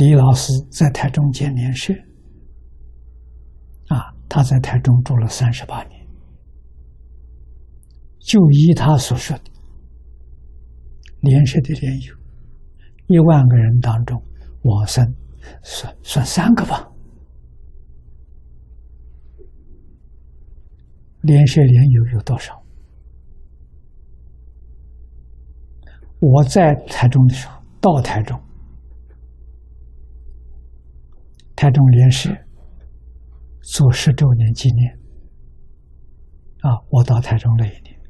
李老师在台中建联社，啊，他在台中住了三十八年，就依他所说的，联社的联友，一万个人当中，往生算算三个吧。联社联友有多少？我在台中的时候，到台中。台中联社做十周年纪念啊！我到台中那一年，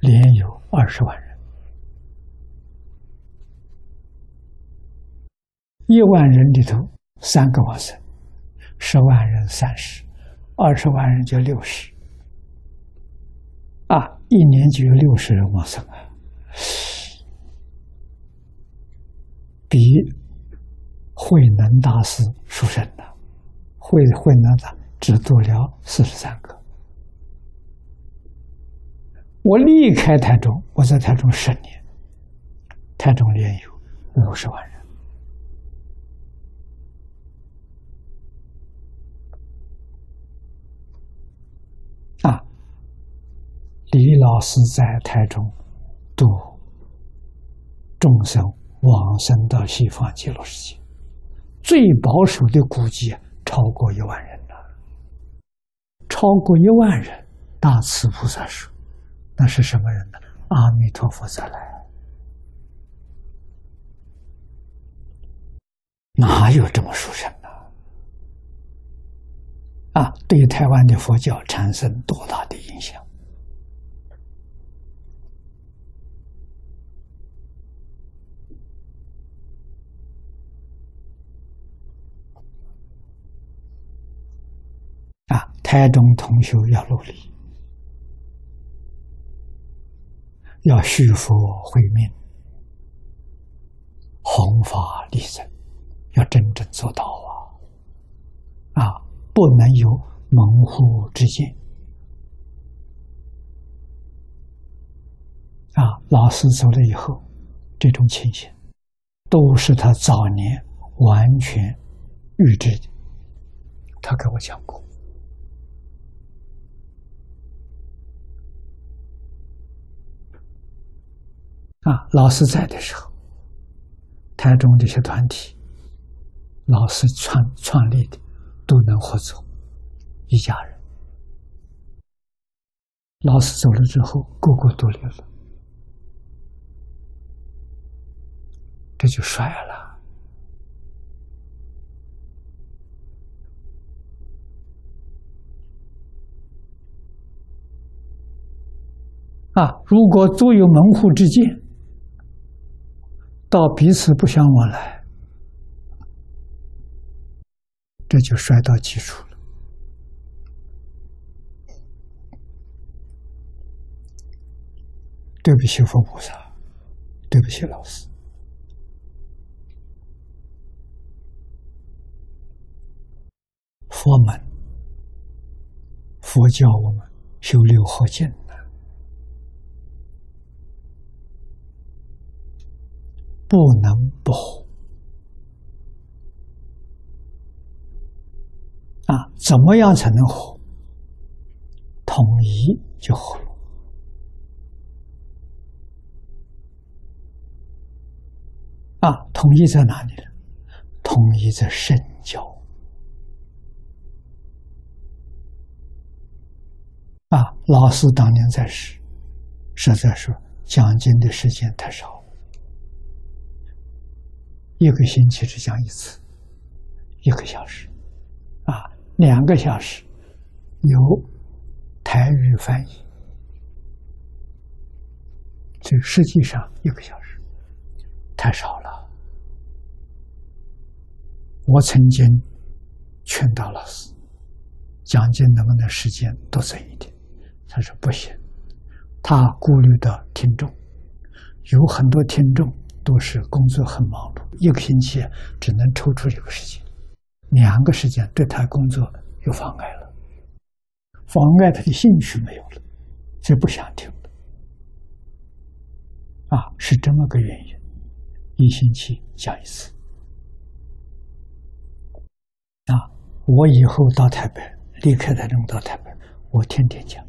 连有二十万人，一万人里头三个往生，十万人三十，二十万人就六十，啊，一年就有六十人往生啊，比。慧能大师出生的，慧慧能的只读了四十三个。我离开台中，我在台中十年，台中连有五十万人。啊，李老师在台中度众生往生到西方极乐世界。最保守的估计超过一万人了，超过一万人。大慈菩萨说：“那是什么人呢？阿弥陀佛再来，哪有这么殊胜呢？啊，对台湾的佛教产生多大的影响？”台中同修要努力，要续佛慧命，弘法利生，要真正做到啊！啊，不能有门户之见。啊，老师走了以后，这种情形都是他早年完全预知的，他给我讲过。啊，老师在的时候，台中这些团体，老师创创立的都能合作，一家人。老师走了之后，个个独立了，这就衰了。啊，如果都有门户之见。到彼此不相往来，这就摔到基础了。对不起，佛菩萨，对不起，老师。佛门，佛教我们修六合敬。不能不活啊！怎么样才能活？统一就活啊！统一在哪里呢？统一在圣教啊！老师当年在世，实在说讲经的时间太少。一个星期只讲一次，一个小时，啊，两个小时，有台语翻译，这实际上一个小时太少了。我曾经劝导老师讲经能不能时间多整一点，他说不行，他顾虑到听众，有很多听众。都是工作很忙碌，一个星期只能抽出一个时间，两个时间对他工作有妨碍了，妨碍他的兴趣没有了，就不想听了。啊，是这么个原因，一星期讲一次，啊，我以后到台北，离开台中到台北，我天天讲。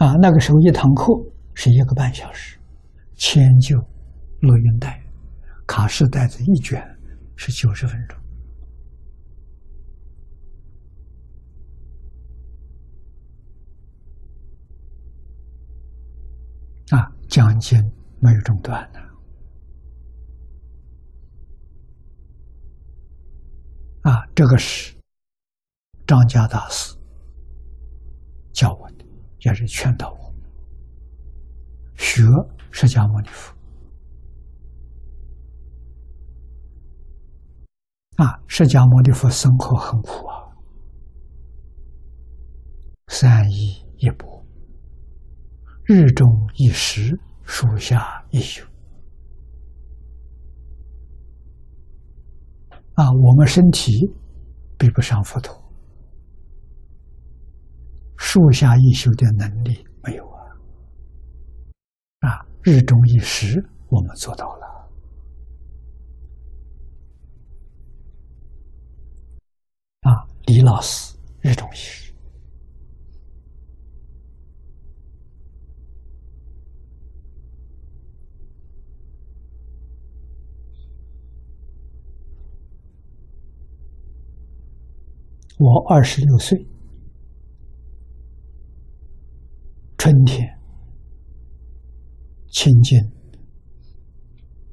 啊，那个时候一堂课是一个半小时，迁就录音带，卡式带子一卷是九十分钟。啊，讲经没有中断的。啊，这个是张家大师教我的。也是劝导我学释迦牟尼佛啊！释迦牟尼佛生活很苦啊，三衣一钵，日中一食，树下一宿啊！我们身体比不上佛陀。树下一宿的能力没有啊！啊，日中一时我们做到了。啊，李老师日中一时，我二十六岁。春天，亲近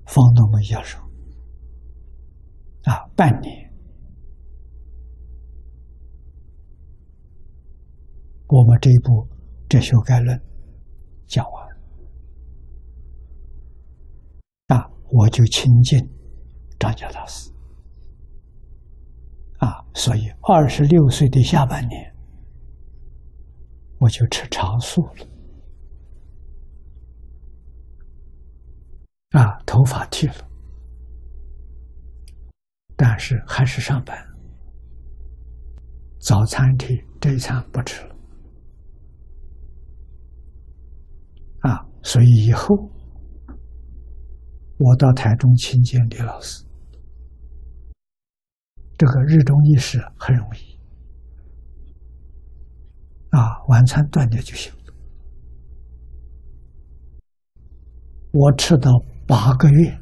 方东的教授啊，半年，我们这一部《哲学概论》讲完啊，我就亲近张家大师啊，所以二十六岁的下半年。我就吃长素了，啊，头发剃了，但是还是上班，早餐剃，这一餐不吃了，啊，所以以后我到台中亲见李老师，这个日中一时很容易。啊，晚餐断掉就行。我吃到八个月，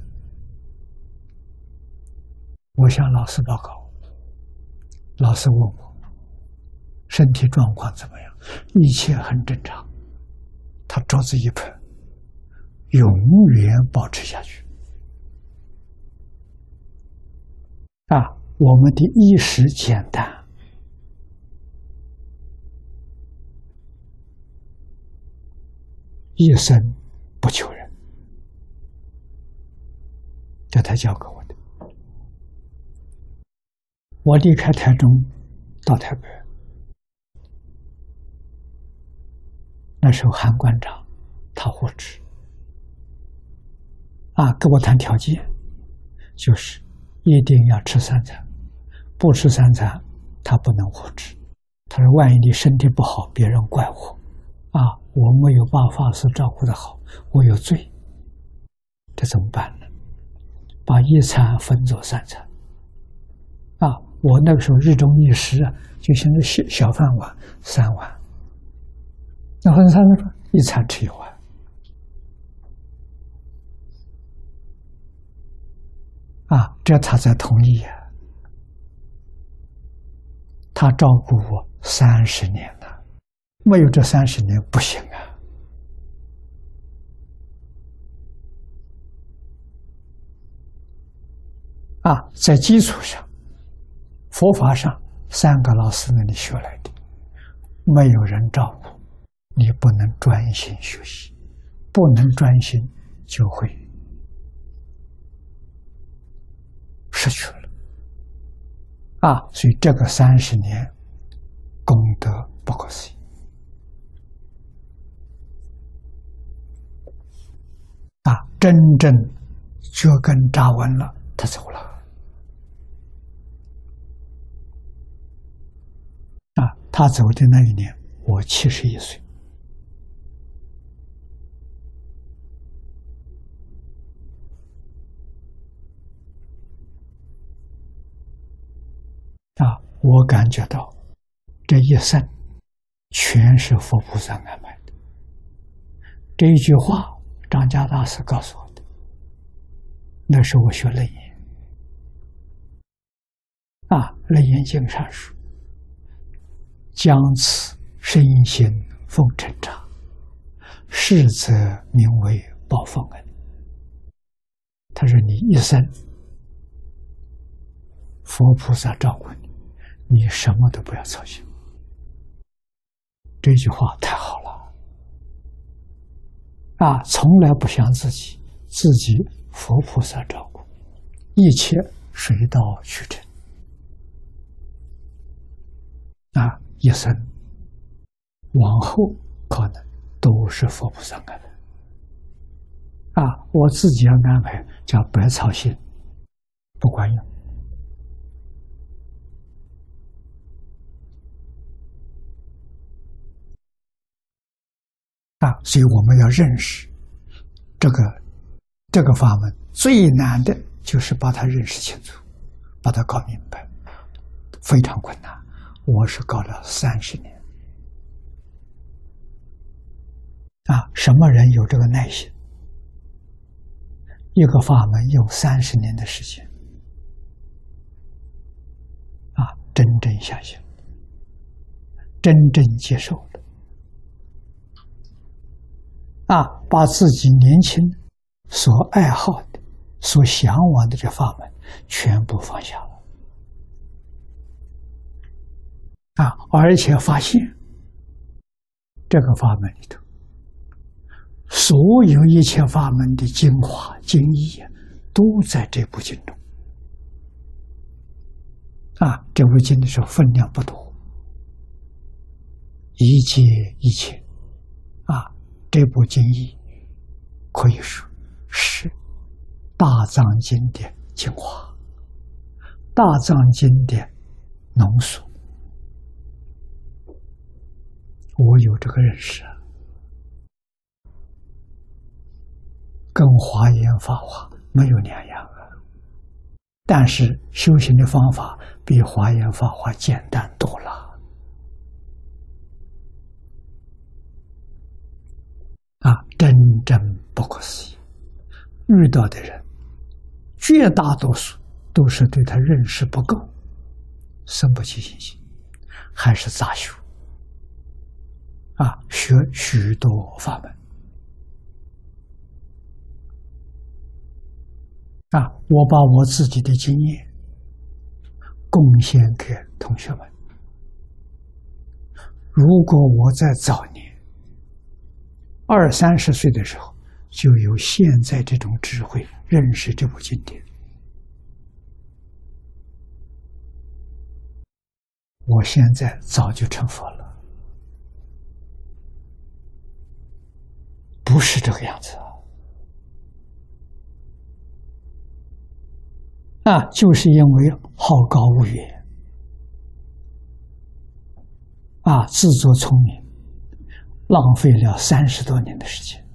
我向老师报告，老师问我身体状况怎么样，一切很正常。他桌子一拍，永远保持下去。啊，我们的意识简单。一生不求人，这他教给我的。我离开台中到台北，那时候韩馆长他护持啊，跟我谈条件，就是一定要吃三餐，不吃三餐他不能护持。他说：“万一你身体不好，别人怪我。”啊，我没有把法师照顾的好，我有罪，这怎么办呢？把一餐分作三餐。啊，我那个时候日中一食啊，就像那小小饭碗三碗，那分三餐，一餐吃一碗。啊，这他才同意啊，他照顾我三十年了。没有这三十年不行啊！啊，在基础上，佛法上三个老师那里学来的，没有人照顾，你不能专心学习，不能专心就会失去了。啊，所以这个三十年真正脚跟扎稳了。他走了。啊他走的那一年我七十一岁。啊我感觉到这一生全是佛菩萨安排的。这一句话张家大师告诉我的。那时候我学楞严啊，楞严经上说：“将此身心奉成长，是则名为报奉恩。”他说：“你一生。”佛菩萨照顾你，你什么都不要操心。这句话太好了啊！从来不想自己，自己佛菩萨照顾，一切水到渠成啊！一生往后可能都是佛菩萨安排啊！我自己要安排，叫白操心，不管用。啊，所以我们要认识这个这个法门最难的就是把它认识清楚，把它搞明白，非常困难。我是搞了三十年。啊，什么人有这个耐心？一个法门用三十年的时间，啊，真正相信，真正接受。啊，把自己年轻所爱好的、所向往的这法门全部放下了，啊，而且发现这个法门里头，所有一切法门的精华、精义都在这部经中。啊，这部经的时候分量不多，一切一切，这部经义可以说是大藏经的精华，大藏经的浓缩。我有这个认识，跟华严法华没有两样啊。但是修行的方法比华严法华简单多了。啊，真正不可思议！遇到的人，绝大多数都是对他认识不够，生不起信心，还是杂修。啊，学许多法门。啊，我把我自己的经验贡献给同学们。如果我在早年，二三十岁的时候，就有现在这种智慧，认识这部经典。我现在早就成佛了，不是这个样子啊！啊，就是因为好高骛远，啊，自作聪明。浪费了三十多年的时间，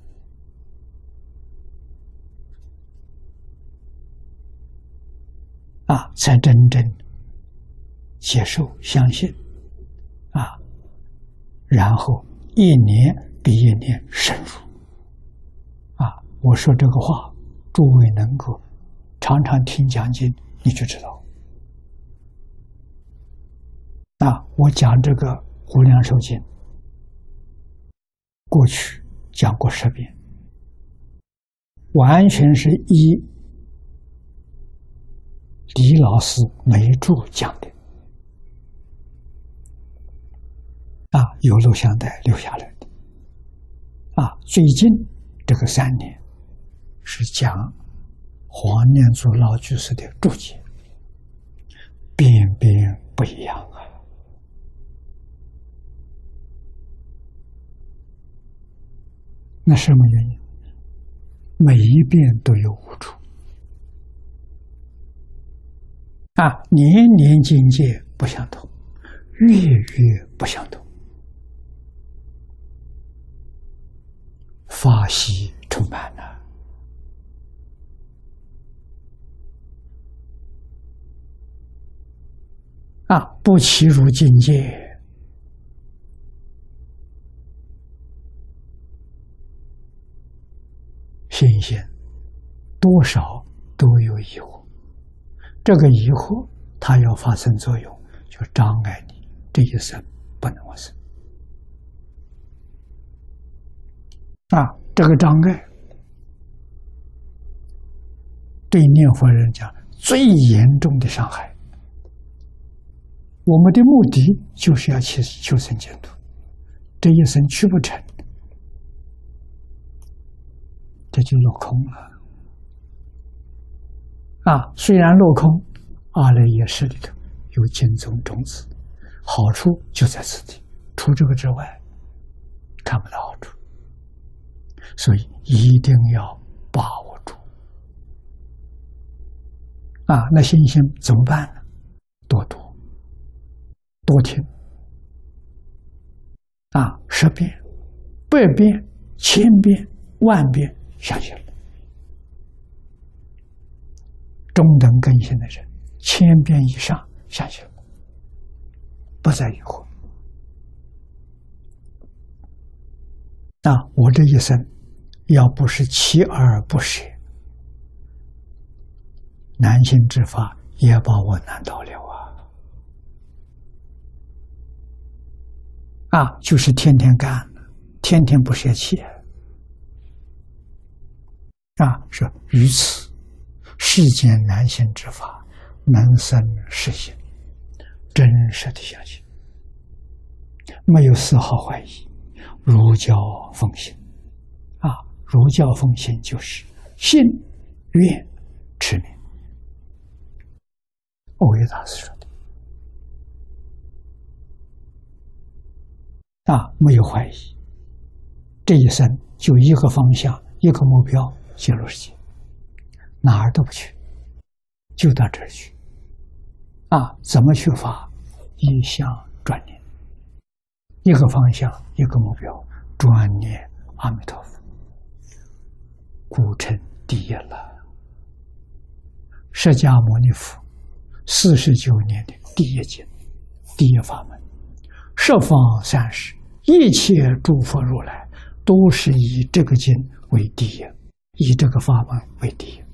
啊，才真正接受、相信，啊，然后一年比一年深入，啊，我说这个话，诸位能够常常听讲经，你就知道，啊，我讲这个《无量寿经》。过去讲过十遍，完全是依李老师没注讲的啊，有录像带留下来的啊。最近这个三年是讲黄念祖老居士的注解，边边不一样啊。那什么原因？每一遍都有无处啊！年年境界不相同，月月不相同，法喜充满了啊，不齐如境界，心性多少都有疑惑，这个疑惑它要发生作用，就障碍你这一生不能往生。啊，这个障碍对念佛人讲最严重的伤害。我们的目的就是要去求生净土，这一生去不成，这就落空了。啊，虽然落空，阿赖耶识里头有金宗种子，好处就在此地，除这个之外，看不到好处。所以一定要把握住。啊，那信心怎么办呢？多读。多听啊，十遍、百遍、千遍、万遍，相信了。中等根性的人，千遍以上相信了，不再疑惑。那我这一生，要不是锲而不舍，难行之法也把我难倒了啊。啊，就是天天干，天天不泄气。啊，说于此世间难行之法，能生实行，真实的相信，没有丝毫怀疑。儒教奉行，啊，儒教奉行就是信、愿、持名。欧维大师说。啊，没有怀疑，这一生就一个方向，一个目标，进入世界，哪儿都不去，就到这儿去。啊，怎么去发？一向专念，一个方向，一个目标，专念阿弥陀佛，故称第一了。释迦牟尼佛四十九年的第一经，第一法门，十方三世。一切诸佛如来都是以这个经为第一，以这个法门为第一。